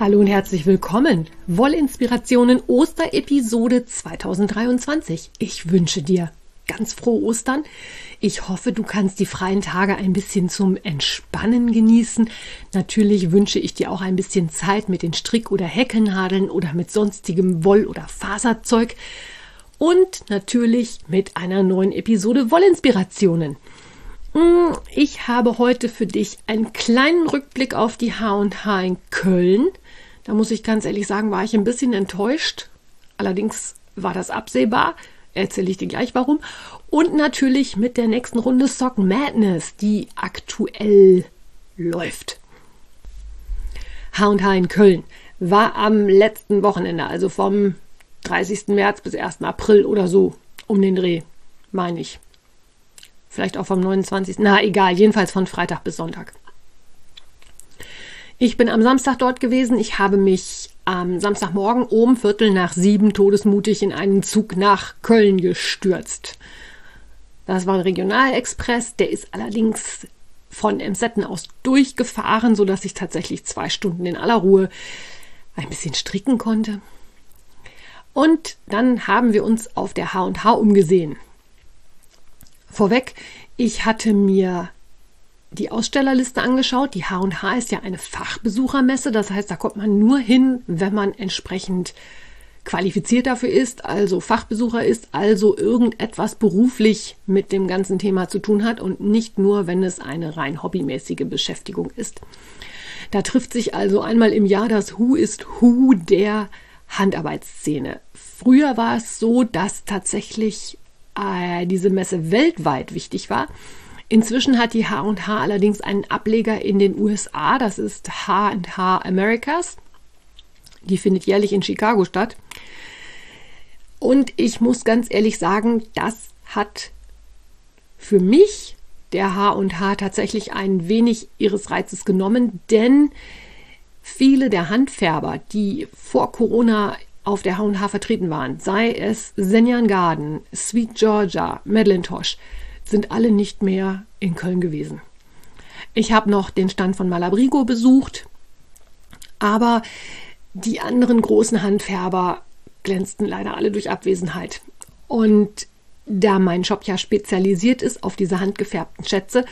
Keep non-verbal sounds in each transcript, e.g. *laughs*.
Hallo und herzlich willkommen. Wollinspirationen Osterepisode 2023. Ich wünsche dir ganz frohe Ostern. Ich hoffe, du kannst die freien Tage ein bisschen zum Entspannen genießen. Natürlich wünsche ich dir auch ein bisschen Zeit mit den Strick- oder Heckennadeln oder mit sonstigem Woll- oder Faserzeug. Und natürlich mit einer neuen Episode Wollinspirationen. Hm, ich habe heute für dich einen kleinen Rückblick auf die H&H in Köln da muss ich ganz ehrlich sagen, war ich ein bisschen enttäuscht. Allerdings war das absehbar. Erzähle ich dir gleich warum. Und natürlich mit der nächsten Runde Sock Madness, die aktuell läuft. H&H in Köln war am letzten Wochenende, also vom 30. März bis 1. April oder so um den Dreh, meine ich. Vielleicht auch vom 29. Na egal, jedenfalls von Freitag bis Sonntag. Ich bin am Samstag dort gewesen. Ich habe mich am Samstagmorgen um Viertel nach sieben todesmutig in einen Zug nach Köln gestürzt. Das war ein Regionalexpress, der ist allerdings von Emsetten aus durchgefahren, sodass ich tatsächlich zwei Stunden in aller Ruhe ein bisschen stricken konnte. Und dann haben wir uns auf der H&H umgesehen. Vorweg, ich hatte mir die Ausstellerliste angeschaut. Die H&H ist ja eine Fachbesuchermesse, das heißt, da kommt man nur hin, wenn man entsprechend qualifiziert dafür ist, also Fachbesucher ist, also irgendetwas beruflich mit dem ganzen Thema zu tun hat und nicht nur, wenn es eine rein hobbymäßige Beschäftigung ist. Da trifft sich also einmal im Jahr das Who ist Who der Handarbeitsszene. Früher war es so, dass tatsächlich äh, diese Messe weltweit wichtig war. Inzwischen hat die H&H allerdings einen Ableger in den USA, das ist H&H Americas. Die findet jährlich in Chicago statt. Und ich muss ganz ehrlich sagen, das hat für mich der H&H tatsächlich ein wenig ihres Reizes genommen, denn viele der Handfärber, die vor Corona auf der H&H vertreten waren, sei es Senjan Garden, Sweet Georgia, Madeline Tosh, sind alle nicht mehr in Köln gewesen. Ich habe noch den Stand von Malabrigo besucht, aber die anderen großen Handfärber glänzten leider alle durch Abwesenheit. Und da mein Shop ja spezialisiert ist auf diese handgefärbten Schätze,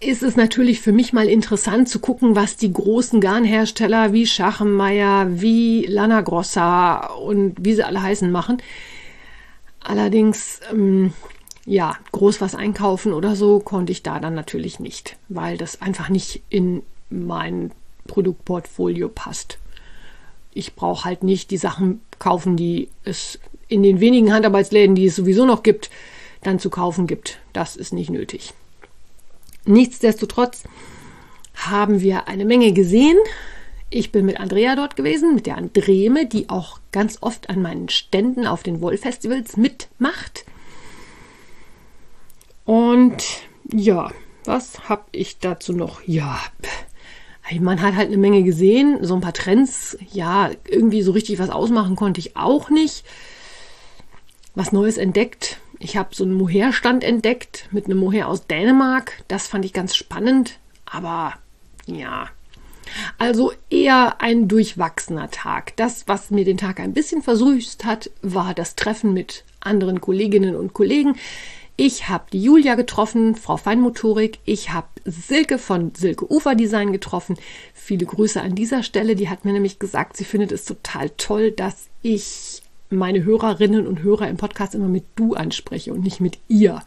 ist es natürlich für mich mal interessant zu gucken, was die großen Garnhersteller wie Schachenmeier, wie Lana Grossa und wie sie alle heißen machen. Allerdings ähm, ja, groß was einkaufen oder so konnte ich da dann natürlich nicht, weil das einfach nicht in mein Produktportfolio passt. Ich brauche halt nicht die Sachen kaufen, die es in den wenigen Handarbeitsläden, die es sowieso noch gibt, dann zu kaufen gibt. Das ist nicht nötig. Nichtsdestotrotz haben wir eine Menge gesehen. Ich bin mit Andrea dort gewesen, mit der Andreme, die auch ganz oft an meinen Ständen auf den Wollfestivals mitmacht. Und ja, was habe ich dazu noch? Ja, man hat halt eine Menge gesehen, so ein paar Trends. Ja, irgendwie so richtig was ausmachen konnte ich auch nicht. Was Neues entdeckt. Ich habe so einen Mohair-Stand entdeckt mit einem Mohair aus Dänemark. Das fand ich ganz spannend. Aber ja, also eher ein durchwachsener Tag. Das, was mir den Tag ein bisschen versüßt hat, war das Treffen mit anderen Kolleginnen und Kollegen. Ich habe die Julia getroffen, Frau Feinmotorik. Ich habe Silke von Silke Ufer Design getroffen. Viele Grüße an dieser Stelle. Die hat mir nämlich gesagt, sie findet es total toll, dass ich meine Hörerinnen und Hörer im Podcast immer mit du anspreche und nicht mit ihr.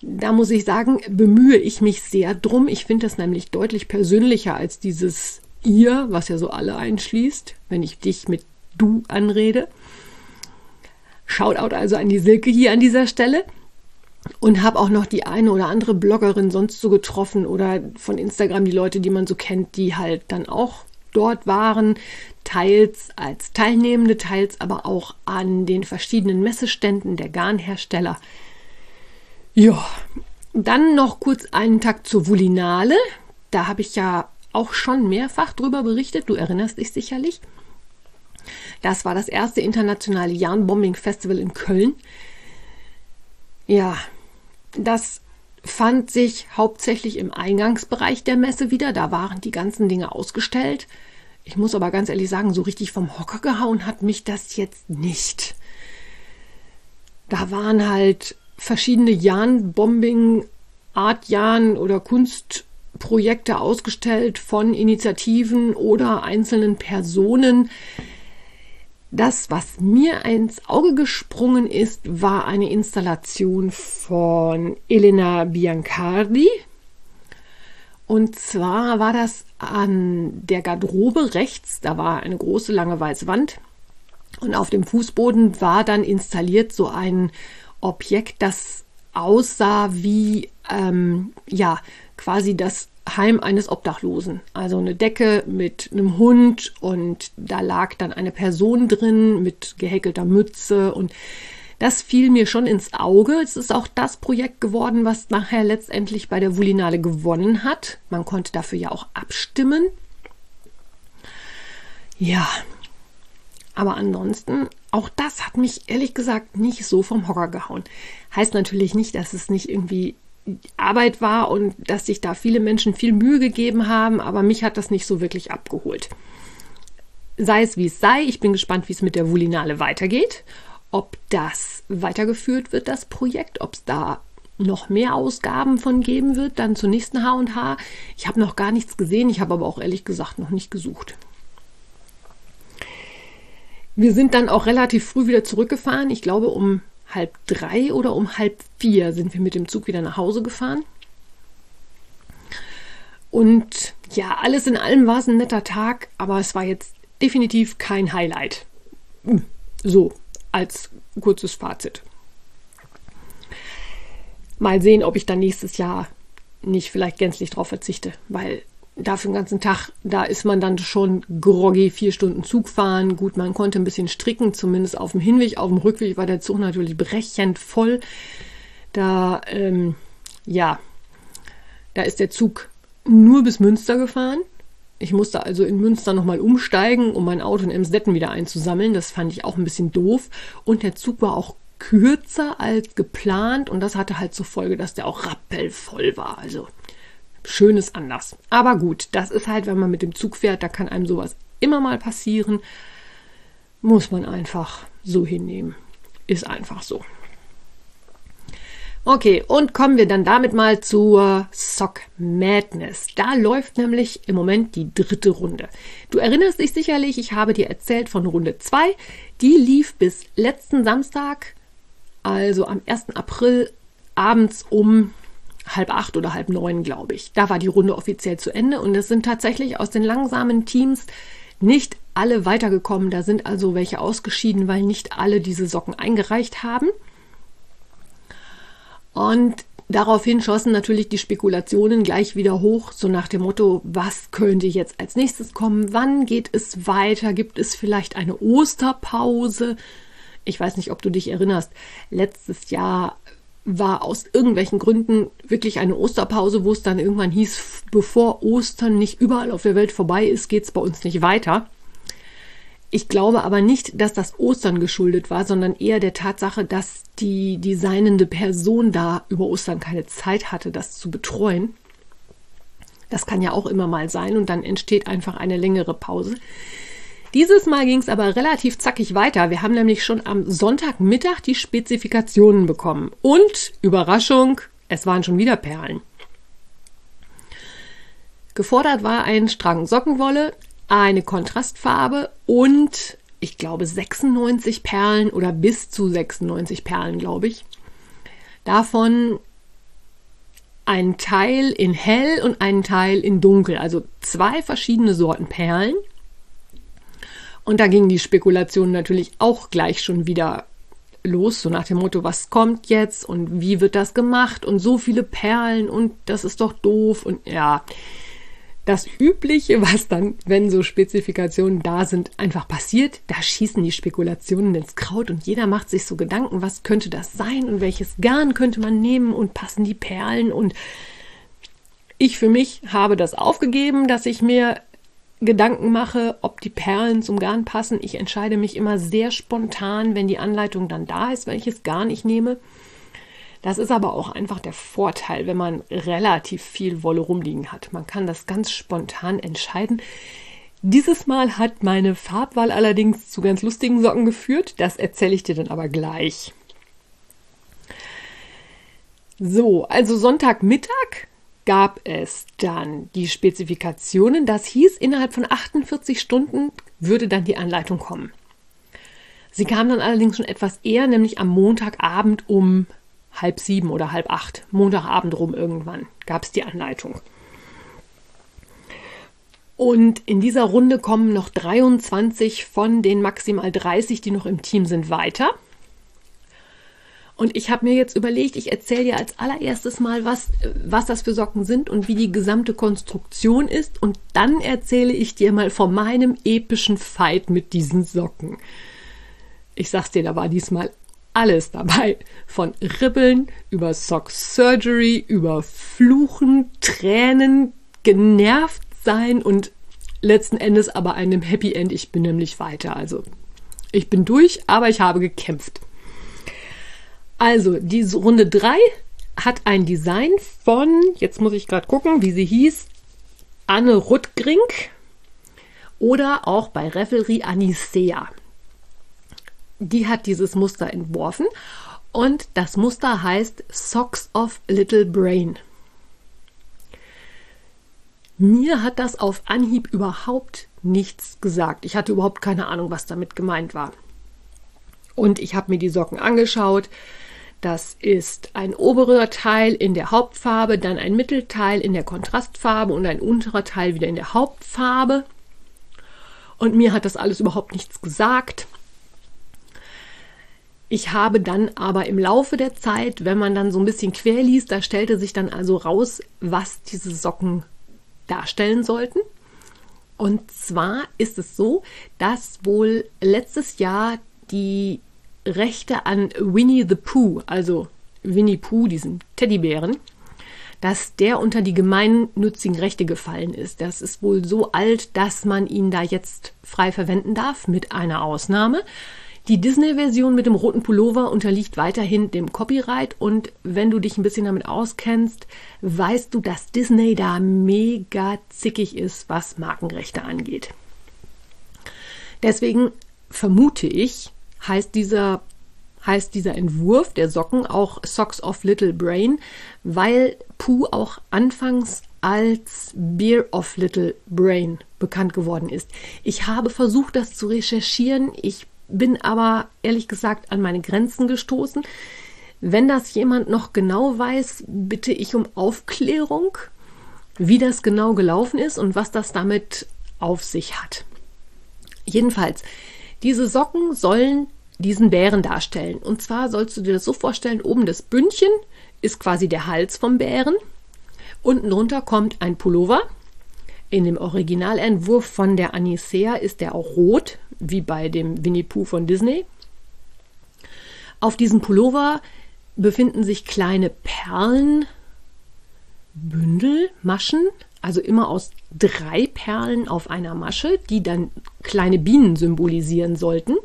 Da muss ich sagen, bemühe ich mich sehr drum. Ich finde das nämlich deutlich persönlicher als dieses ihr, was ja so alle einschließt, wenn ich dich mit du anrede. Shoutout also an die Silke hier an dieser Stelle und habe auch noch die eine oder andere Bloggerin sonst so getroffen oder von Instagram die Leute, die man so kennt, die halt dann auch dort waren, teils als Teilnehmende, teils aber auch an den verschiedenen Messeständen der Garnhersteller. Ja, dann noch kurz einen Tag zur Vulinale. Da habe ich ja auch schon mehrfach drüber berichtet. Du erinnerst dich sicherlich. Das war das erste internationale Yarnbombing Festival in Köln. Ja, das fand sich hauptsächlich im Eingangsbereich der Messe wieder. Da waren die ganzen Dinge ausgestellt. Ich muss aber ganz ehrlich sagen, so richtig vom Hocker gehauen hat mich das jetzt nicht. Da waren halt verschiedene Jan-Bombing, Art-Jan oder Kunstprojekte ausgestellt von Initiativen oder einzelnen Personen. Das, was mir ins Auge gesprungen ist, war eine Installation von Elena Biancardi. Und zwar war das an der Garderobe rechts, da war eine große lange weiße Wand. Und auf dem Fußboden war dann installiert so ein Objekt, das aussah wie ähm, ja quasi das Heim eines Obdachlosen. Also eine Decke mit einem Hund und da lag dann eine Person drin mit gehäkelter Mütze und das fiel mir schon ins Auge. Es ist auch das Projekt geworden, was nachher letztendlich bei der Vulinale gewonnen hat. Man konnte dafür ja auch abstimmen. Ja, aber ansonsten, auch das hat mich ehrlich gesagt nicht so vom Hocker gehauen. Heißt natürlich nicht, dass es nicht irgendwie Arbeit war und dass sich da viele Menschen viel Mühe gegeben haben, aber mich hat das nicht so wirklich abgeholt. Sei es wie es sei, ich bin gespannt, wie es mit der Vulinale weitergeht, ob das weitergeführt wird, das Projekt, ob es da noch mehr Ausgaben von geben wird, dann zur nächsten H&H. Ich habe noch gar nichts gesehen, ich habe aber auch ehrlich gesagt noch nicht gesucht. Wir sind dann auch relativ früh wieder zurückgefahren. Ich glaube, um halb drei oder um halb vier sind wir mit dem Zug wieder nach Hause gefahren. Und ja, alles in allem war es ein netter Tag, aber es war jetzt definitiv kein Highlight. So, als kurzes Fazit. Mal sehen, ob ich dann nächstes Jahr nicht vielleicht gänzlich drauf verzichte, weil dafür den ganzen Tag, da ist man dann schon groggy, vier Stunden Zug fahren. Gut, man konnte ein bisschen stricken, zumindest auf dem Hinweg. Auf dem Rückweg war der Zug natürlich brechend voll. Da, ähm, ja, da ist der Zug nur bis Münster gefahren. Ich musste also in Münster nochmal umsteigen, um mein Auto in Emsdetten wieder einzusammeln. Das fand ich auch ein bisschen doof. Und der Zug war auch kürzer als geplant und das hatte halt zur Folge, dass der auch rappelvoll war. Also Schönes anders. Aber gut, das ist halt, wenn man mit dem Zug fährt, da kann einem sowas immer mal passieren. Muss man einfach so hinnehmen. Ist einfach so. Okay, und kommen wir dann damit mal zur Sock Madness. Da läuft nämlich im Moment die dritte Runde. Du erinnerst dich sicherlich, ich habe dir erzählt von Runde 2. Die lief bis letzten Samstag, also am 1. April abends um halb acht oder halb neun, glaube ich. Da war die Runde offiziell zu Ende und es sind tatsächlich aus den langsamen Teams nicht alle weitergekommen. Da sind also welche ausgeschieden, weil nicht alle diese Socken eingereicht haben. Und daraufhin schossen natürlich die Spekulationen gleich wieder hoch, so nach dem Motto, was könnte jetzt als nächstes kommen? Wann geht es weiter? Gibt es vielleicht eine Osterpause? Ich weiß nicht, ob du dich erinnerst. Letztes Jahr war aus irgendwelchen Gründen wirklich eine Osterpause, wo es dann irgendwann hieß, bevor Ostern nicht überall auf der Welt vorbei ist, geht es bei uns nicht weiter. Ich glaube aber nicht, dass das Ostern geschuldet war, sondern eher der Tatsache, dass die designende Person da über Ostern keine Zeit hatte, das zu betreuen. Das kann ja auch immer mal sein und dann entsteht einfach eine längere Pause. Dieses Mal ging es aber relativ zackig weiter. Wir haben nämlich schon am Sonntagmittag die Spezifikationen bekommen. Und, Überraschung, es waren schon wieder Perlen. Gefordert war ein Strang Sockenwolle, eine Kontrastfarbe und ich glaube 96 Perlen oder bis zu 96 Perlen, glaube ich. Davon ein Teil in hell und einen Teil in dunkel, also zwei verschiedene Sorten Perlen. Und da gingen die Spekulationen natürlich auch gleich schon wieder los, so nach dem Motto, was kommt jetzt und wie wird das gemacht und so viele Perlen und das ist doch doof und ja, das Übliche, was dann, wenn so Spezifikationen da sind, einfach passiert. Da schießen die Spekulationen ins Kraut und jeder macht sich so Gedanken, was könnte das sein und welches Garn könnte man nehmen und passen die Perlen. Und ich für mich habe das aufgegeben, dass ich mir Gedanken mache, ob die Perlen zum Garn passen. Ich entscheide mich immer sehr spontan, wenn die Anleitung dann da ist, welches Garn ich nehme. Das ist aber auch einfach der Vorteil, wenn man relativ viel Wolle rumliegen hat. Man kann das ganz spontan entscheiden. Dieses Mal hat meine Farbwahl allerdings zu ganz lustigen Socken geführt. Das erzähle ich dir dann aber gleich. So, also Sonntagmittag gab es dann die Spezifikationen. Das hieß, innerhalb von 48 Stunden würde dann die Anleitung kommen. Sie kam dann allerdings schon etwas eher, nämlich am Montagabend um halb sieben oder halb acht, Montagabend rum irgendwann, gab es die Anleitung. Und in dieser Runde kommen noch 23 von den maximal 30, die noch im Team sind, weiter. Und ich habe mir jetzt überlegt, ich erzähle dir als allererstes mal, was, was das für Socken sind und wie die gesamte Konstruktion ist. Und dann erzähle ich dir mal von meinem epischen Fight mit diesen Socken. Ich sag's dir, da war diesmal alles dabei. Von Ribbeln über Sock Surgery, über Fluchen, Tränen, genervt sein und letzten Endes aber einem Happy End. Ich bin nämlich weiter. Also ich bin durch, aber ich habe gekämpft. Also, diese Runde 3 hat ein Design von, jetzt muss ich gerade gucken, wie sie hieß, Anne Ruttgrink oder auch bei Revelry Anisea die hat dieses Muster entworfen und das Muster heißt Socks of Little Brain. Mir hat das auf Anhieb überhaupt nichts gesagt. Ich hatte überhaupt keine Ahnung, was damit gemeint war. Und ich habe mir die Socken angeschaut. Das ist ein oberer Teil in der Hauptfarbe, dann ein Mittelteil in der Kontrastfarbe und ein unterer Teil wieder in der Hauptfarbe. Und mir hat das alles überhaupt nichts gesagt. Ich habe dann aber im Laufe der Zeit, wenn man dann so ein bisschen quer liest, da stellte sich dann also raus, was diese Socken darstellen sollten. Und zwar ist es so, dass wohl letztes Jahr die Rechte an Winnie the Pooh, also Winnie Pooh, diesen Teddybären, dass der unter die gemeinnützigen Rechte gefallen ist. Das ist wohl so alt, dass man ihn da jetzt frei verwenden darf, mit einer Ausnahme. Die Disney-Version mit dem roten Pullover unterliegt weiterhin dem Copyright und wenn du dich ein bisschen damit auskennst, weißt du, dass Disney da mega zickig ist, was Markenrechte angeht. Deswegen vermute ich, heißt dieser heißt dieser Entwurf der Socken auch Socks of Little Brain, weil Pooh auch anfangs als Beer of Little Brain bekannt geworden ist. Ich habe versucht, das zu recherchieren. Ich bin aber ehrlich gesagt an meine Grenzen gestoßen. Wenn das jemand noch genau weiß, bitte ich um Aufklärung, wie das genau gelaufen ist und was das damit auf sich hat. Jedenfalls, diese Socken sollen diesen Bären darstellen. Und zwar sollst du dir das so vorstellen, oben das Bündchen ist quasi der Hals vom Bären. Unten drunter kommt ein Pullover. In dem Originalentwurf von der Anisea ist der auch rot wie bei dem Winnie Pooh von Disney. Auf diesem Pullover befinden sich kleine Perlenbündel, Maschen, also immer aus drei Perlen auf einer Masche, die dann kleine Bienen symbolisieren sollten.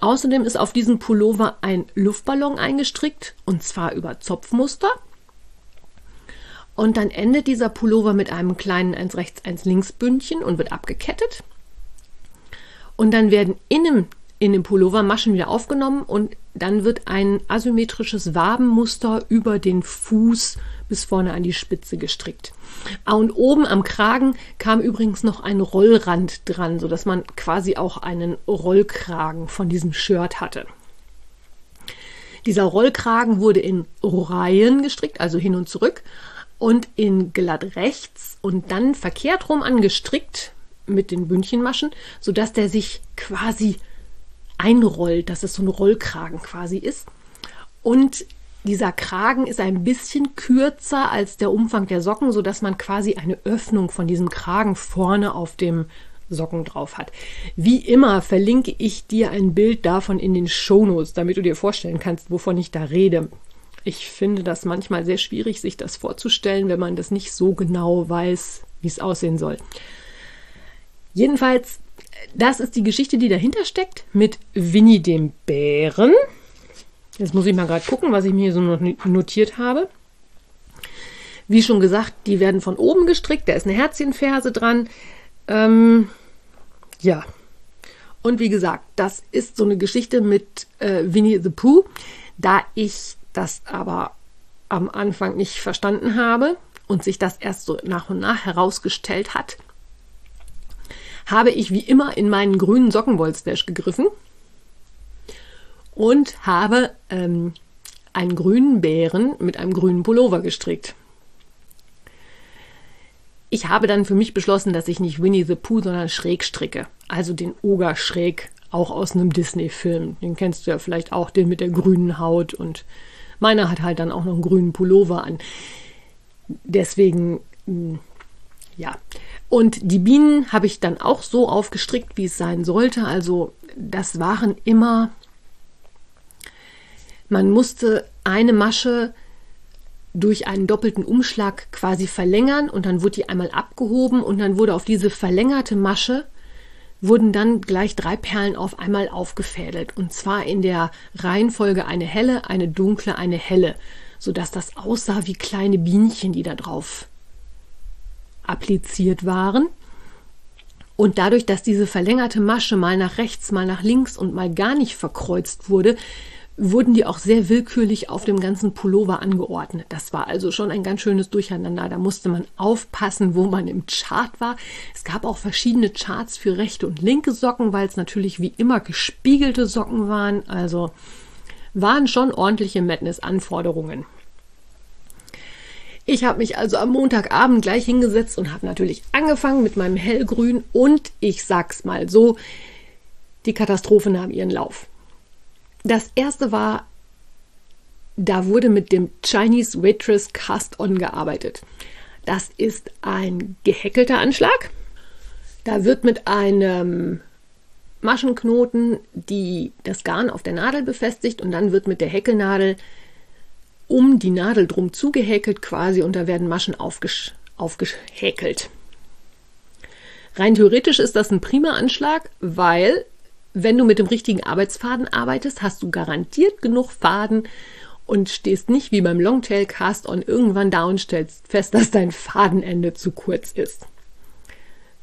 Außerdem ist auf diesem Pullover ein Luftballon eingestrickt und zwar über Zopfmuster. Und dann endet dieser Pullover mit einem kleinen 1 rechts 1 links Bündchen und wird abgekettet. Und dann werden innen in dem Pullover Maschen wieder aufgenommen und dann wird ein asymmetrisches Wabenmuster über den Fuß bis vorne an die Spitze gestrickt. Ah, und oben am Kragen kam übrigens noch ein Rollrand dran, sodass man quasi auch einen Rollkragen von diesem Shirt hatte. Dieser Rollkragen wurde in Reihen gestrickt, also hin und zurück, und in glatt rechts und dann verkehrt rum angestrickt mit den Bündchenmaschen, sodass der sich quasi einrollt, dass es so ein Rollkragen quasi ist. Und dieser Kragen ist ein bisschen kürzer als der Umfang der Socken, sodass man quasi eine Öffnung von diesem Kragen vorne auf dem Socken drauf hat. Wie immer verlinke ich dir ein Bild davon in den Shownotes, damit du dir vorstellen kannst, wovon ich da rede. Ich finde das manchmal sehr schwierig, sich das vorzustellen, wenn man das nicht so genau weiß, wie es aussehen soll. Jedenfalls, das ist die Geschichte, die dahinter steckt mit Winnie dem Bären. Jetzt muss ich mal gerade gucken, was ich mir hier so notiert habe. Wie schon gesagt, die werden von oben gestrickt. Da ist eine Herzchenferse dran. Ähm, ja. Und wie gesagt, das ist so eine Geschichte mit äh, Winnie the Pooh. Da ich das aber am Anfang nicht verstanden habe und sich das erst so nach und nach herausgestellt hat, habe ich wie immer in meinen grünen Sockenwollstash gegriffen und habe ähm, einen grünen Bären mit einem grünen Pullover gestrickt. Ich habe dann für mich beschlossen, dass ich nicht Winnie the Pooh, sondern schräg stricke. Also den Oger schräg, auch aus einem Disney-Film. Den kennst du ja vielleicht auch, den mit der grünen Haut. Und meiner hat halt dann auch noch einen grünen Pullover an. Deswegen, hm, ja. Und die Bienen habe ich dann auch so aufgestrickt, wie es sein sollte. Also das waren immer man musste eine Masche durch einen doppelten Umschlag quasi verlängern und dann wurde die einmal abgehoben und dann wurde auf diese verlängerte Masche wurden dann gleich drei Perlen auf einmal aufgefädelt und zwar in der Reihenfolge eine helle, eine dunkle, eine helle, sodass das aussah wie kleine Bienchen, die da drauf appliziert waren. Und dadurch, dass diese verlängerte Masche mal nach rechts, mal nach links und mal gar nicht verkreuzt wurde, wurden die auch sehr willkürlich auf dem ganzen Pullover angeordnet. Das war also schon ein ganz schönes Durcheinander. Da musste man aufpassen, wo man im Chart war. Es gab auch verschiedene Charts für rechte und linke Socken, weil es natürlich wie immer gespiegelte Socken waren. Also waren schon ordentliche Madness-Anforderungen. Ich habe mich also am Montagabend gleich hingesetzt und habe natürlich angefangen mit meinem hellgrün und ich sag's mal so, die Katastrophe nahm ihren Lauf. Das erste war, da wurde mit dem Chinese Waitress Cast-On gearbeitet. Das ist ein gehäkelter Anschlag. Da wird mit einem Maschenknoten die, das Garn auf der Nadel befestigt und dann wird mit der Häkelnadel um die Nadel drum zugehäkelt quasi und da werden Maschen aufgesch aufgehäkelt. Rein theoretisch ist das ein prima Anschlag, weil wenn du mit dem richtigen Arbeitsfaden arbeitest, hast du garantiert genug Faden und stehst nicht wie beim Longtail Cast on irgendwann da und stellst fest, dass dein Fadenende zu kurz ist.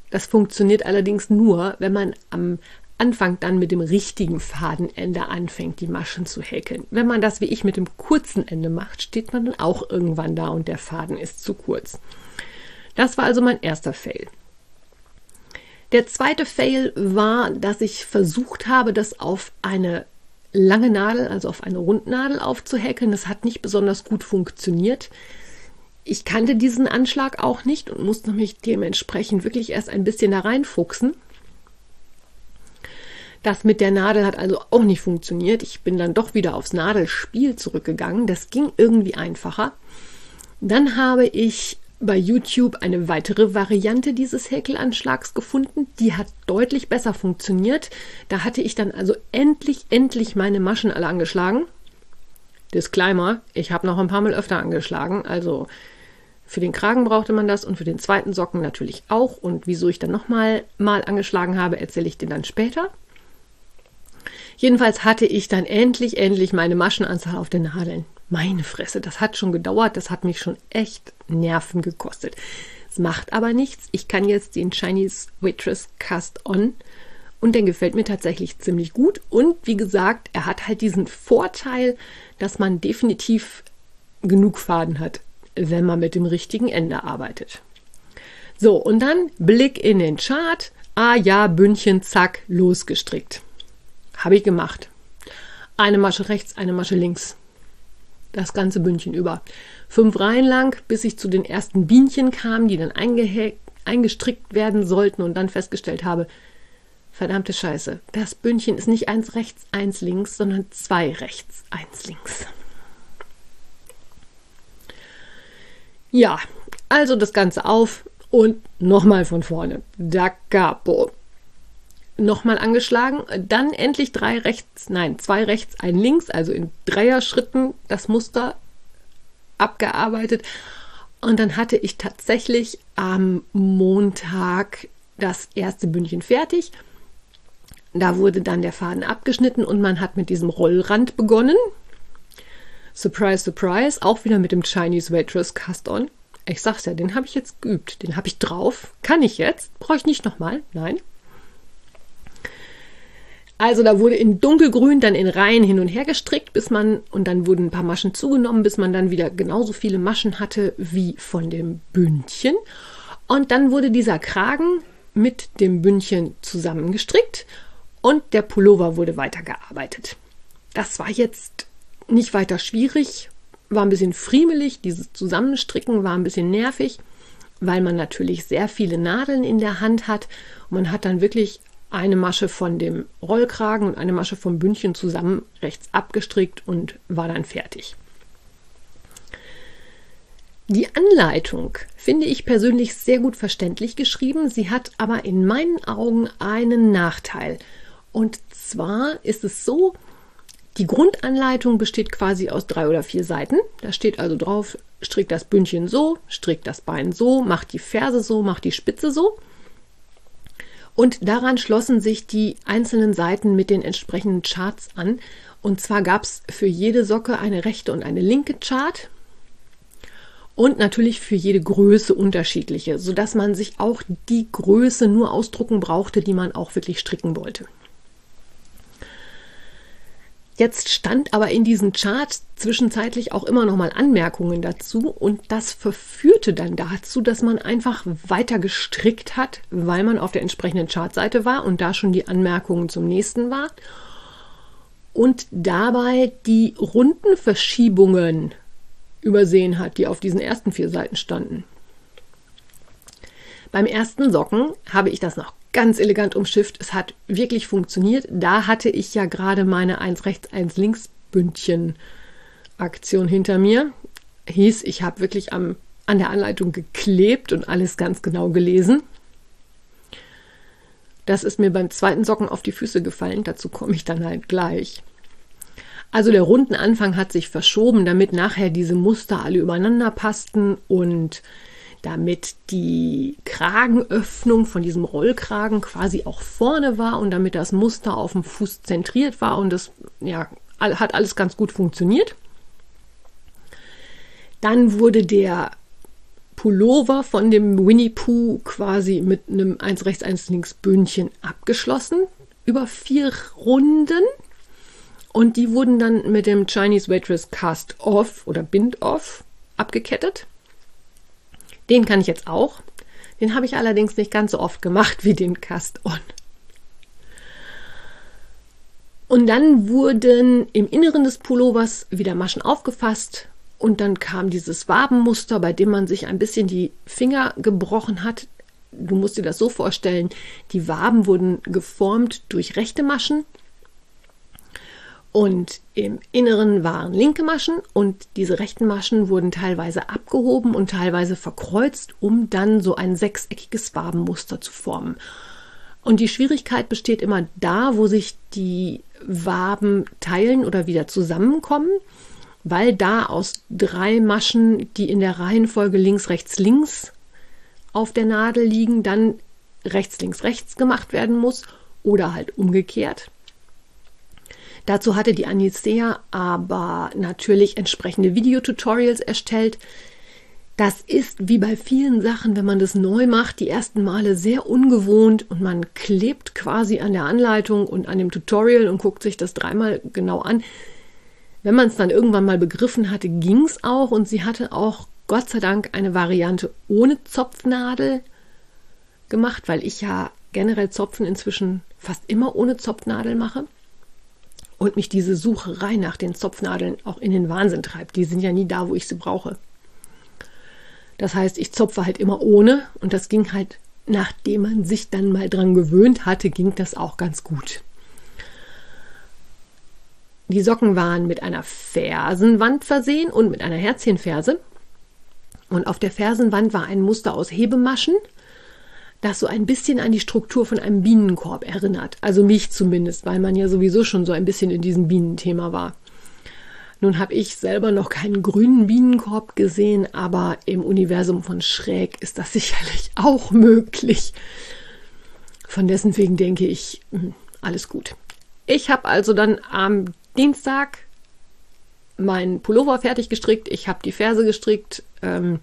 Das funktioniert allerdings nur, wenn man am Anfang dann mit dem richtigen Fadenende anfängt, die Maschen zu häkeln. Wenn man das wie ich mit dem kurzen Ende macht, steht man dann auch irgendwann da und der Faden ist zu kurz. Das war also mein erster Fail. Der zweite Fail war, dass ich versucht habe, das auf eine lange Nadel, also auf eine Rundnadel aufzuhäkeln. Das hat nicht besonders gut funktioniert. Ich kannte diesen Anschlag auch nicht und musste mich dementsprechend wirklich erst ein bisschen da reinfuchsen. Das mit der Nadel hat also auch nicht funktioniert. Ich bin dann doch wieder aufs Nadelspiel zurückgegangen. Das ging irgendwie einfacher. Dann habe ich bei YouTube eine weitere Variante dieses Häkelanschlags gefunden. Die hat deutlich besser funktioniert. Da hatte ich dann also endlich, endlich meine Maschen alle angeschlagen. Disclaimer, ich habe noch ein paar Mal öfter angeschlagen. Also für den Kragen brauchte man das und für den zweiten Socken natürlich auch. Und wieso ich dann nochmal mal angeschlagen habe, erzähle ich dir dann später. Jedenfalls hatte ich dann endlich, endlich meine Maschenanzahl auf den Nadeln. Meine Fresse, das hat schon gedauert, das hat mich schon echt Nerven gekostet. Es macht aber nichts. Ich kann jetzt den Chinese Waitress Cast On und der gefällt mir tatsächlich ziemlich gut. Und wie gesagt, er hat halt diesen Vorteil, dass man definitiv genug Faden hat, wenn man mit dem richtigen Ende arbeitet. So, und dann Blick in den Chart. Ah ja, Bündchen, zack, losgestrickt. Habe ich gemacht. Eine Masche rechts, eine Masche links das ganze Bündchen über. Fünf Reihen lang, bis ich zu den ersten Bienchen kam, die dann eingestrickt werden sollten und dann festgestellt habe, verdammte Scheiße, das Bündchen ist nicht eins rechts, eins links, sondern zwei rechts, eins links. Ja, also das Ganze auf und nochmal von vorne. Da capo. Nochmal angeschlagen, dann endlich drei rechts, nein, zwei rechts, ein links, also in Dreier-Schritten das Muster abgearbeitet. Und dann hatte ich tatsächlich am Montag das erste Bündchen fertig. Da wurde dann der Faden abgeschnitten und man hat mit diesem Rollrand begonnen. Surprise, surprise, auch wieder mit dem Chinese Waitress Cast-On. Ich sag's ja, den habe ich jetzt geübt, den habe ich drauf. Kann ich jetzt? Brauche ich nicht nochmal? Nein. Also da wurde in dunkelgrün dann in Reihen hin und her gestrickt, bis man, und dann wurden ein paar Maschen zugenommen, bis man dann wieder genauso viele Maschen hatte wie von dem Bündchen. Und dann wurde dieser Kragen mit dem Bündchen zusammengestrickt und der Pullover wurde weitergearbeitet. Das war jetzt nicht weiter schwierig, war ein bisschen friemelig, dieses Zusammenstricken war ein bisschen nervig, weil man natürlich sehr viele Nadeln in der Hand hat. Und man hat dann wirklich eine Masche von dem Rollkragen und eine Masche vom Bündchen zusammen rechts abgestrickt und war dann fertig. Die Anleitung finde ich persönlich sehr gut verständlich geschrieben. Sie hat aber in meinen Augen einen Nachteil. Und zwar ist es so, die Grundanleitung besteht quasi aus drei oder vier Seiten. Da steht also drauf, strick das Bündchen so, strick das Bein so, mach die Ferse so, mach die Spitze so. Und daran schlossen sich die einzelnen Seiten mit den entsprechenden Charts an. Und zwar gab es für jede Socke eine rechte und eine linke Chart. Und natürlich für jede Größe unterschiedliche, sodass man sich auch die Größe nur ausdrucken brauchte, die man auch wirklich stricken wollte. Jetzt stand aber in diesen Charts zwischenzeitlich auch immer noch mal Anmerkungen dazu und das verführte dann dazu, dass man einfach weiter gestrickt hat, weil man auf der entsprechenden Chartseite war und da schon die Anmerkungen zum nächsten war und dabei die Rundenverschiebungen übersehen hat, die auf diesen ersten vier Seiten standen. Beim ersten Socken habe ich das noch ganz elegant umschifft. Es hat wirklich funktioniert. Da hatte ich ja gerade meine 1 rechts, 1 links Bündchen Aktion hinter mir. Hieß, ich habe wirklich am, an der Anleitung geklebt und alles ganz genau gelesen. Das ist mir beim zweiten Socken auf die Füße gefallen. Dazu komme ich dann halt gleich. Also der runden Anfang hat sich verschoben, damit nachher diese Muster alle übereinander passten und damit die Kragenöffnung von diesem Rollkragen quasi auch vorne war und damit das Muster auf dem Fuß zentriert war und das ja, hat alles ganz gut funktioniert. Dann wurde der Pullover von dem Winnie Pooh quasi mit einem 1 rechts, 1 links Bündchen abgeschlossen über vier Runden. Und die wurden dann mit dem Chinese Waitress Cast Off oder Bind Off abgekettet. Den kann ich jetzt auch. Den habe ich allerdings nicht ganz so oft gemacht wie den Cast On. Und dann wurden im Inneren des Pullovers wieder Maschen aufgefasst und dann kam dieses Wabenmuster, bei dem man sich ein bisschen die Finger gebrochen hat. Du musst dir das so vorstellen, die Waben wurden geformt durch rechte Maschen und im Inneren waren linke Maschen und diese rechten Maschen wurden teilweise abgehoben und teilweise verkreuzt, um dann so ein sechseckiges Wabenmuster zu formen. Und die Schwierigkeit besteht immer da, wo sich die Waben teilen oder wieder zusammenkommen, weil da aus drei Maschen, die in der Reihenfolge links, rechts, links auf der Nadel liegen, dann rechts, links, rechts gemacht werden muss oder halt umgekehrt. Dazu hatte die Anicea aber natürlich entsprechende Videotutorials erstellt. Das ist wie bei vielen Sachen, wenn man das neu macht, die ersten Male sehr ungewohnt und man klebt quasi an der Anleitung und an dem Tutorial und guckt sich das dreimal genau an. Wenn man es dann irgendwann mal begriffen hatte, ging es auch und sie hatte auch Gott sei Dank eine Variante ohne Zopfnadel gemacht, weil ich ja generell Zopfen inzwischen fast immer ohne Zopfnadel mache und mich diese Sucherei nach den Zopfnadeln auch in den Wahnsinn treibt. Die sind ja nie da, wo ich sie brauche. Das heißt, ich zopfe halt immer ohne und das ging halt, nachdem man sich dann mal dran gewöhnt hatte, ging das auch ganz gut. Die Socken waren mit einer Fersenwand versehen und mit einer Herzchenferse. Und auf der Fersenwand war ein Muster aus Hebemaschen, das so ein bisschen an die Struktur von einem Bienenkorb erinnert. Also mich zumindest, weil man ja sowieso schon so ein bisschen in diesem Bienenthema war. Nun habe ich selber noch keinen grünen Bienenkorb gesehen, aber im Universum von Schräg ist das *laughs* sicherlich auch möglich. Von dessen wegen denke ich, hm, alles gut. Ich habe also dann am Dienstag meinen Pullover fertig gestrickt, ich habe die Ferse gestrickt, ähm,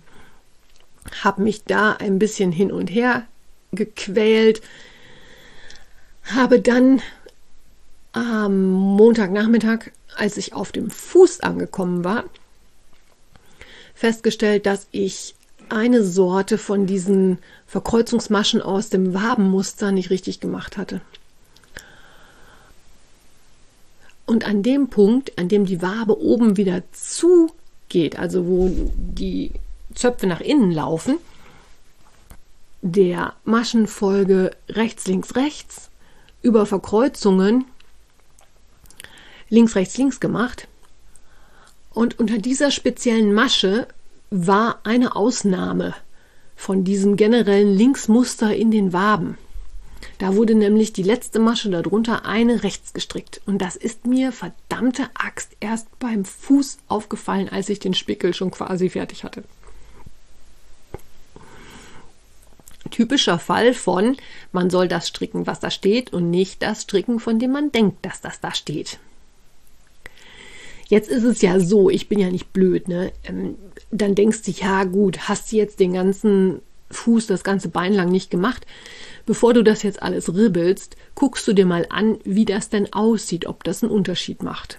habe mich da ein bisschen hin und her gequält, habe dann am Montagnachmittag, als ich auf dem Fuß angekommen war, festgestellt, dass ich eine Sorte von diesen Verkreuzungsmaschen aus dem Wabenmuster nicht richtig gemacht hatte. Und an dem Punkt, an dem die Wabe oben wieder zugeht, also wo die Zöpfe nach innen laufen, der Maschenfolge rechts, links, rechts über Verkreuzungen links, rechts, links gemacht. Und unter dieser speziellen Masche war eine Ausnahme von diesem generellen Linksmuster in den Waben. Da wurde nämlich die letzte Masche darunter eine rechts gestrickt. Und das ist mir verdammte Axt erst beim Fuß aufgefallen, als ich den Spickel schon quasi fertig hatte. Typischer Fall von, man soll das stricken, was da steht, und nicht das stricken, von dem man denkt, dass das da steht. Jetzt ist es ja so, ich bin ja nicht blöd, ne? Ähm, dann denkst du, ja gut, hast du jetzt den ganzen Fuß, das ganze Bein lang nicht gemacht. Bevor du das jetzt alles ribbelst, guckst du dir mal an, wie das denn aussieht, ob das einen Unterschied macht.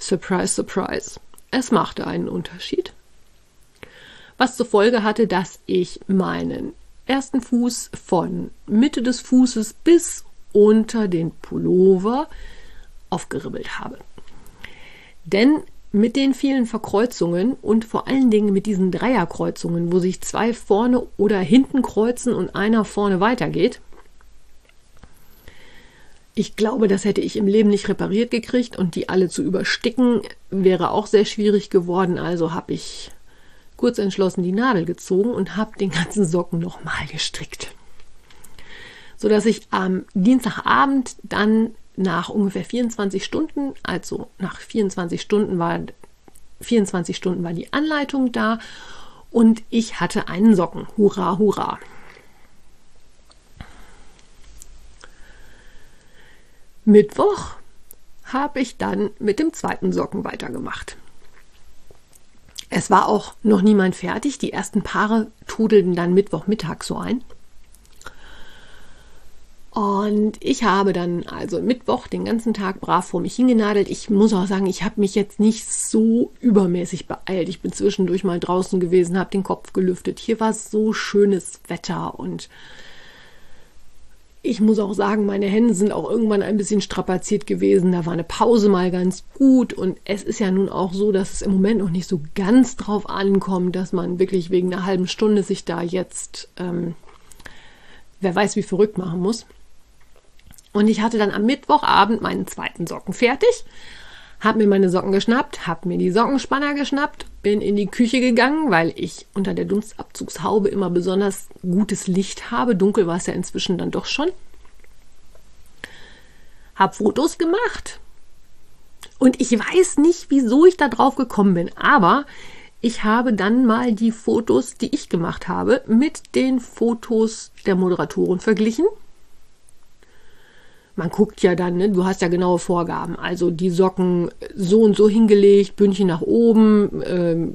Surprise, surprise. Es machte einen Unterschied. Was zur Folge hatte, dass ich meinen ersten Fuß von Mitte des Fußes bis unter den Pullover aufgeribbelt habe. Denn mit den vielen Verkreuzungen und vor allen Dingen mit diesen Dreierkreuzungen, wo sich zwei vorne oder hinten kreuzen und einer vorne weitergeht, ich glaube, das hätte ich im Leben nicht repariert gekriegt und die alle zu übersticken wäre auch sehr schwierig geworden. Also habe ich kurz entschlossen die Nadel gezogen und habe den ganzen Socken nochmal gestrickt. Sodass ich am Dienstagabend dann nach ungefähr 24 Stunden, also nach 24 Stunden war 24 Stunden war die Anleitung da und ich hatte einen Socken. Hurra, hurra. Mittwoch habe ich dann mit dem zweiten Socken weitergemacht. Es war auch noch niemand fertig. Die ersten Paare trudelten dann Mittwochmittag so ein. Und ich habe dann also Mittwoch den ganzen Tag brav vor mich hingenadelt. Ich muss auch sagen, ich habe mich jetzt nicht so übermäßig beeilt. Ich bin zwischendurch mal draußen gewesen, habe den Kopf gelüftet. Hier war so schönes Wetter und ich muss auch sagen, meine Hände sind auch irgendwann ein bisschen strapaziert gewesen. Da war eine Pause mal ganz gut. Und es ist ja nun auch so, dass es im Moment noch nicht so ganz drauf ankommt, dass man wirklich wegen einer halben Stunde sich da jetzt, ähm, wer weiß, wie verrückt machen muss. Und ich hatte dann am Mittwochabend meinen zweiten Socken fertig, habe mir meine Socken geschnappt, habe mir die Sockenspanner geschnappt, bin in die Küche gegangen, weil ich unter der Dunstabzugshaube immer besonders gutes Licht habe. Dunkel war es ja inzwischen dann doch schon. Hab Fotos gemacht. Und ich weiß nicht, wieso ich da drauf gekommen bin, aber ich habe dann mal die Fotos, die ich gemacht habe, mit den Fotos der Moderatoren verglichen man guckt ja dann, ne, du hast ja genaue Vorgaben. Also die Socken so und so hingelegt, Bündchen nach oben, ähm,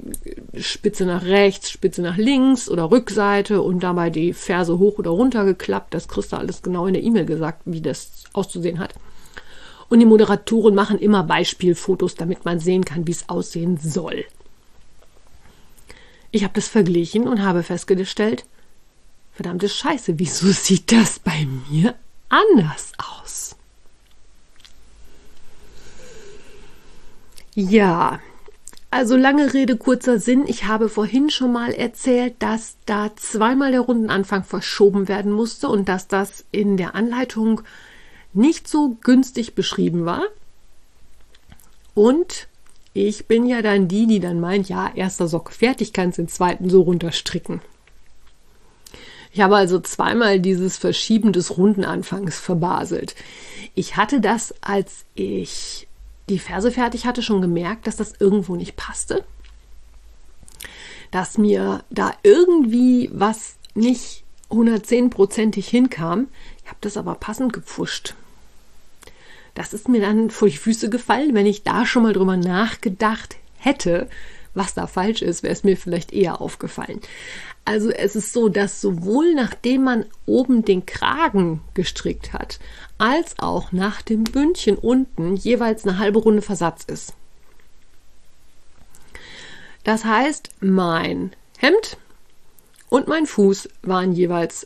Spitze nach rechts, Spitze nach links oder Rückseite und dabei die Ferse hoch oder runter geklappt. Das kriegst du alles genau in der E-Mail gesagt, wie das auszusehen hat. Und die Moderatoren machen immer Beispielfotos, damit man sehen kann, wie es aussehen soll. Ich habe das verglichen und habe festgestellt, verdammte Scheiße, wieso *laughs* sieht das bei mir anders aus. Ja, also lange Rede, kurzer Sinn. Ich habe vorhin schon mal erzählt, dass da zweimal der Rundenanfang verschoben werden musste und dass das in der Anleitung nicht so günstig beschrieben war. Und ich bin ja dann die, die dann meint, ja, erster Sock fertig, kannst den zweiten so runterstricken. Ich habe also zweimal dieses Verschieben des Rundenanfangs verbaselt. Ich hatte das, als ich die Ferse fertig hatte, schon gemerkt, dass das irgendwo nicht passte. Dass mir da irgendwie was nicht 110-prozentig hinkam. Ich habe das aber passend gepfuscht. Das ist mir dann vor die Füße gefallen. Wenn ich da schon mal drüber nachgedacht hätte, was da falsch ist, wäre es mir vielleicht eher aufgefallen. Also es ist so, dass sowohl nachdem man oben den Kragen gestrickt hat, als auch nach dem Bündchen unten jeweils eine halbe Runde Versatz ist. Das heißt, mein Hemd und mein Fuß waren jeweils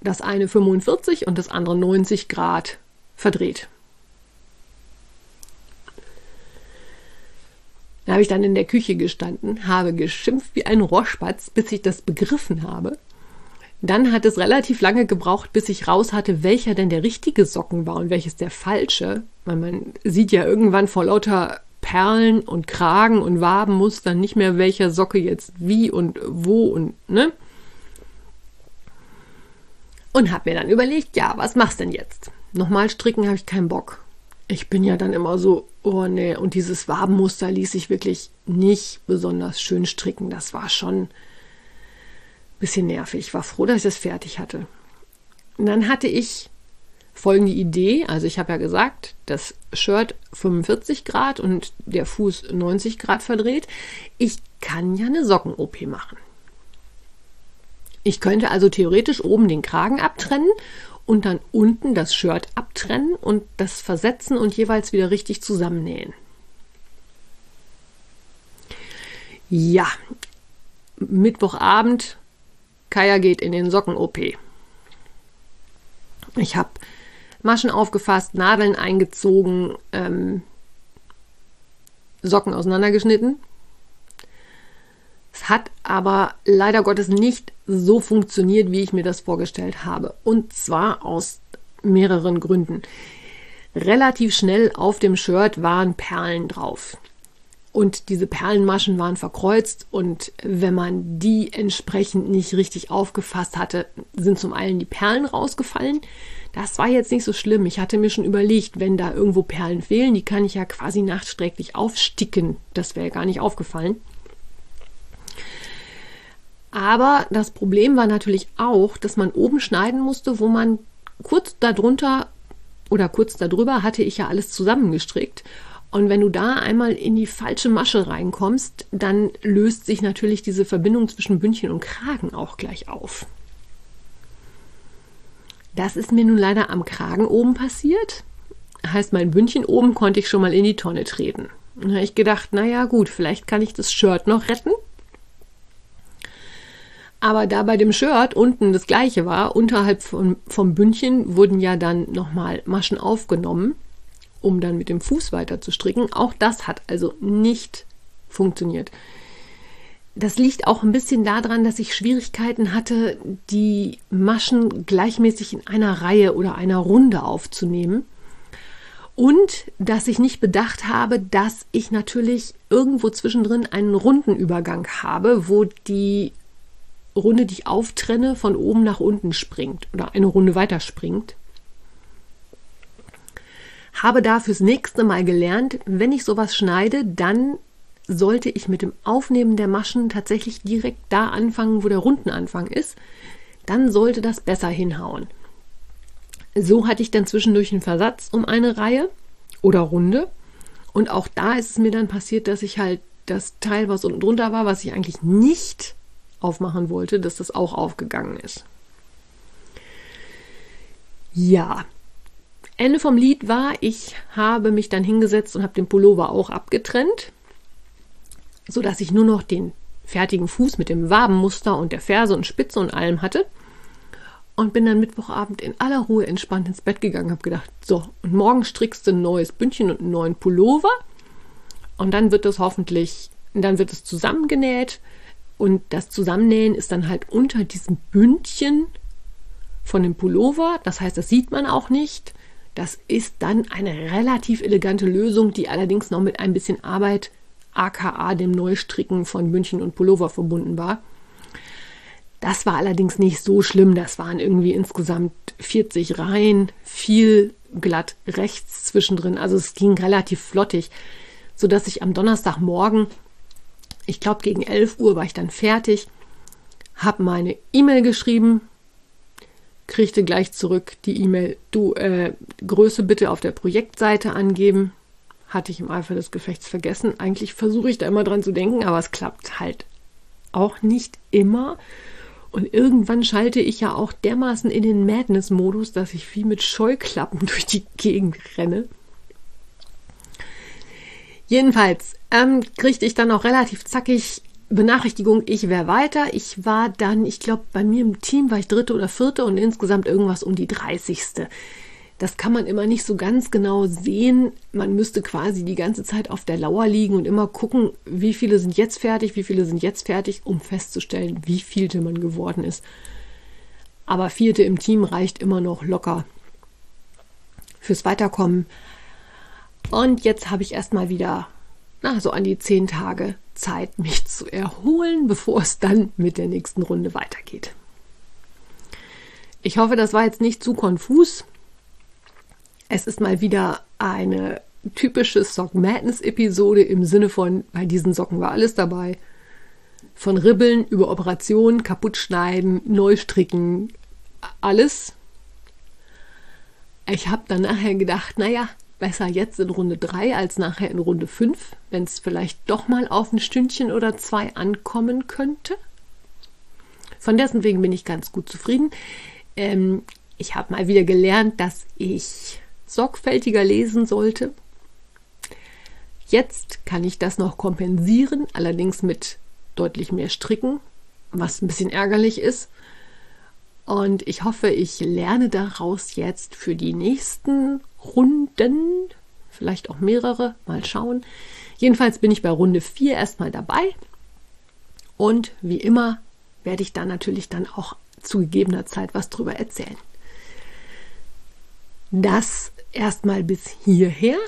das eine 45 und das andere 90 Grad verdreht. Da habe ich dann in der Küche gestanden, habe geschimpft wie ein Rohrspatz, bis ich das begriffen habe. Dann hat es relativ lange gebraucht, bis ich raus hatte, welcher denn der richtige Socken war und welches der falsche. Weil man sieht ja irgendwann vor lauter Perlen und Kragen und Wabenmustern nicht mehr, welcher Socke jetzt wie und wo und ne. Und habe mir dann überlegt, ja, was machst denn jetzt? Nochmal stricken habe ich keinen Bock. Ich bin ja dann immer so, oh nee, und dieses Wabenmuster ließ sich wirklich nicht besonders schön stricken. Das war schon ein bisschen nervig. Ich war froh, dass ich das fertig hatte. Und dann hatte ich folgende Idee. Also ich habe ja gesagt, das Shirt 45 Grad und der Fuß 90 Grad verdreht. Ich kann ja eine Socken-OP machen. Ich könnte also theoretisch oben den Kragen abtrennen und dann unten das Shirt abtrennen und das versetzen und jeweils wieder richtig zusammennähen. Ja, Mittwochabend, Kaya geht in den Socken-OP. Ich habe Maschen aufgefasst, Nadeln eingezogen, ähm, Socken auseinandergeschnitten. Es hat aber leider Gottes nicht so funktioniert, wie ich mir das vorgestellt habe. Und zwar aus mehreren Gründen. Relativ schnell auf dem Shirt waren Perlen drauf. Und diese Perlenmaschen waren verkreuzt und wenn man die entsprechend nicht richtig aufgefasst hatte, sind zum einen die Perlen rausgefallen. Das war jetzt nicht so schlimm. Ich hatte mir schon überlegt, wenn da irgendwo Perlen fehlen, die kann ich ja quasi nachträglich aufsticken. Das wäre gar nicht aufgefallen. Aber das Problem war natürlich auch, dass man oben schneiden musste, wo man kurz darunter oder kurz darüber hatte ich ja alles zusammengestrickt. Und wenn du da einmal in die falsche Masche reinkommst, dann löst sich natürlich diese Verbindung zwischen Bündchen und Kragen auch gleich auf. Das ist mir nun leider am Kragen oben passiert. Heißt, mein Bündchen oben konnte ich schon mal in die Tonne treten. Da habe ich gedacht, naja gut, vielleicht kann ich das Shirt noch retten. Aber da bei dem Shirt unten das gleiche war, unterhalb von, vom Bündchen wurden ja dann nochmal Maschen aufgenommen, um dann mit dem Fuß weiter zu stricken. Auch das hat also nicht funktioniert. Das liegt auch ein bisschen daran, dass ich Schwierigkeiten hatte, die Maschen gleichmäßig in einer Reihe oder einer Runde aufzunehmen. Und dass ich nicht bedacht habe, dass ich natürlich irgendwo zwischendrin einen runden Übergang habe, wo die Runde, die ich auftrenne, von oben nach unten springt oder eine Runde weiter springt. Habe da fürs nächste Mal gelernt, wenn ich sowas schneide, dann sollte ich mit dem Aufnehmen der Maschen tatsächlich direkt da anfangen, wo der Rundenanfang ist. Dann sollte das besser hinhauen. So hatte ich dann zwischendurch einen Versatz um eine Reihe oder Runde. Und auch da ist es mir dann passiert, dass ich halt das Teil, was unten drunter war, was ich eigentlich nicht aufmachen wollte, dass das auch aufgegangen ist. Ja, Ende vom Lied war, ich habe mich dann hingesetzt und habe den Pullover auch abgetrennt, so dass ich nur noch den fertigen Fuß mit dem Wabenmuster und der Ferse und Spitze und allem hatte und bin dann Mittwochabend in aller Ruhe entspannt ins Bett gegangen, habe gedacht, so, und morgen strickst du ein neues Bündchen und einen neuen Pullover und dann wird es hoffentlich, dann wird es zusammengenäht und das Zusammennähen ist dann halt unter diesem Bündchen von dem Pullover. Das heißt, das sieht man auch nicht. Das ist dann eine relativ elegante Lösung, die allerdings noch mit ein bisschen Arbeit, aka dem Neustricken von München und Pullover verbunden war. Das war allerdings nicht so schlimm. Das waren irgendwie insgesamt 40 Reihen, viel glatt rechts zwischendrin. Also es ging relativ flottig, sodass ich am Donnerstagmorgen, ich glaube gegen 11 Uhr war ich dann fertig, habe meine E-Mail geschrieben, kriegte gleich zurück die E-Mail, du äh, Größe bitte auf der Projektseite angeben. Hatte ich im Eifer des Gefechts vergessen. Eigentlich versuche ich da immer dran zu denken, aber es klappt halt auch nicht immer. Und irgendwann schalte ich ja auch dermaßen in den Madness-Modus, dass ich wie mit Scheuklappen *laughs* durch die Gegend renne. Jedenfalls ähm, kriegte ich dann auch relativ zackig Benachrichtigung, ich wäre weiter. Ich war dann, ich glaube, bei mir im Team war ich dritte oder vierte und insgesamt irgendwas um die dreißigste. Das kann man immer nicht so ganz genau sehen. Man müsste quasi die ganze Zeit auf der Lauer liegen und immer gucken, wie viele sind jetzt fertig, wie viele sind jetzt fertig, um festzustellen, wie vielte man geworden ist. Aber vierte im Team reicht immer noch locker fürs Weiterkommen. Und jetzt habe ich erstmal wieder na, so an die zehn Tage Zeit, mich zu erholen, bevor es dann mit der nächsten Runde weitergeht. Ich hoffe, das war jetzt nicht zu konfus. Es ist mal wieder eine typische Sock Madness Episode im Sinne von, bei diesen Socken war alles dabei. Von Ribbeln über Operationen, kaputtschneiden, Neustricken, alles. Ich habe dann nachher gedacht, naja, besser jetzt in Runde 3 als nachher in Runde 5, wenn es vielleicht doch mal auf ein Stündchen oder zwei ankommen könnte. Von dessen wegen bin ich ganz gut zufrieden. Ähm, ich habe mal wieder gelernt, dass ich sorgfältiger lesen sollte. Jetzt kann ich das noch kompensieren, allerdings mit deutlich mehr Stricken, was ein bisschen ärgerlich ist. Und ich hoffe, ich lerne daraus jetzt für die nächsten Runden, vielleicht auch mehrere, mal schauen. Jedenfalls bin ich bei Runde 4 erstmal dabei. Und wie immer werde ich da natürlich dann auch zu gegebener Zeit was drüber erzählen. Das erstmal bis hierher.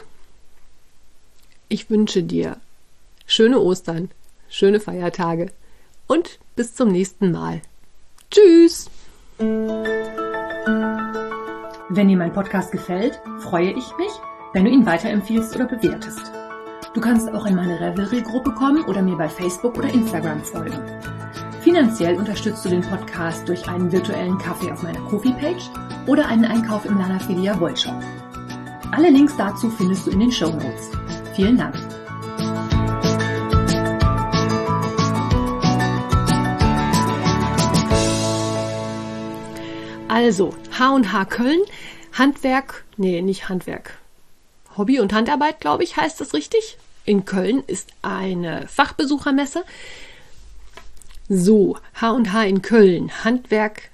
Ich wünsche dir schöne Ostern, schöne Feiertage und bis zum nächsten Mal. Tschüss! Wenn dir mein Podcast gefällt, freue ich mich, wenn du ihn weiterempfiehlst oder bewertest. Du kannst auch in meine Revelry-Gruppe kommen oder mir bei Facebook oder Instagram folgen. Finanziell unterstützt du den Podcast durch einen virtuellen Kaffee auf meiner Kofi-Page oder einen Einkauf im Lanafilia Wollshop. Alle Links dazu findest du in den Show Notes. Vielen Dank. Also, H&H Köln, Handwerk, nee, nicht Handwerk, Hobby und Handarbeit, glaube ich, heißt das richtig. In Köln ist eine Fachbesuchermesse. So, H&H in Köln, Handwerk,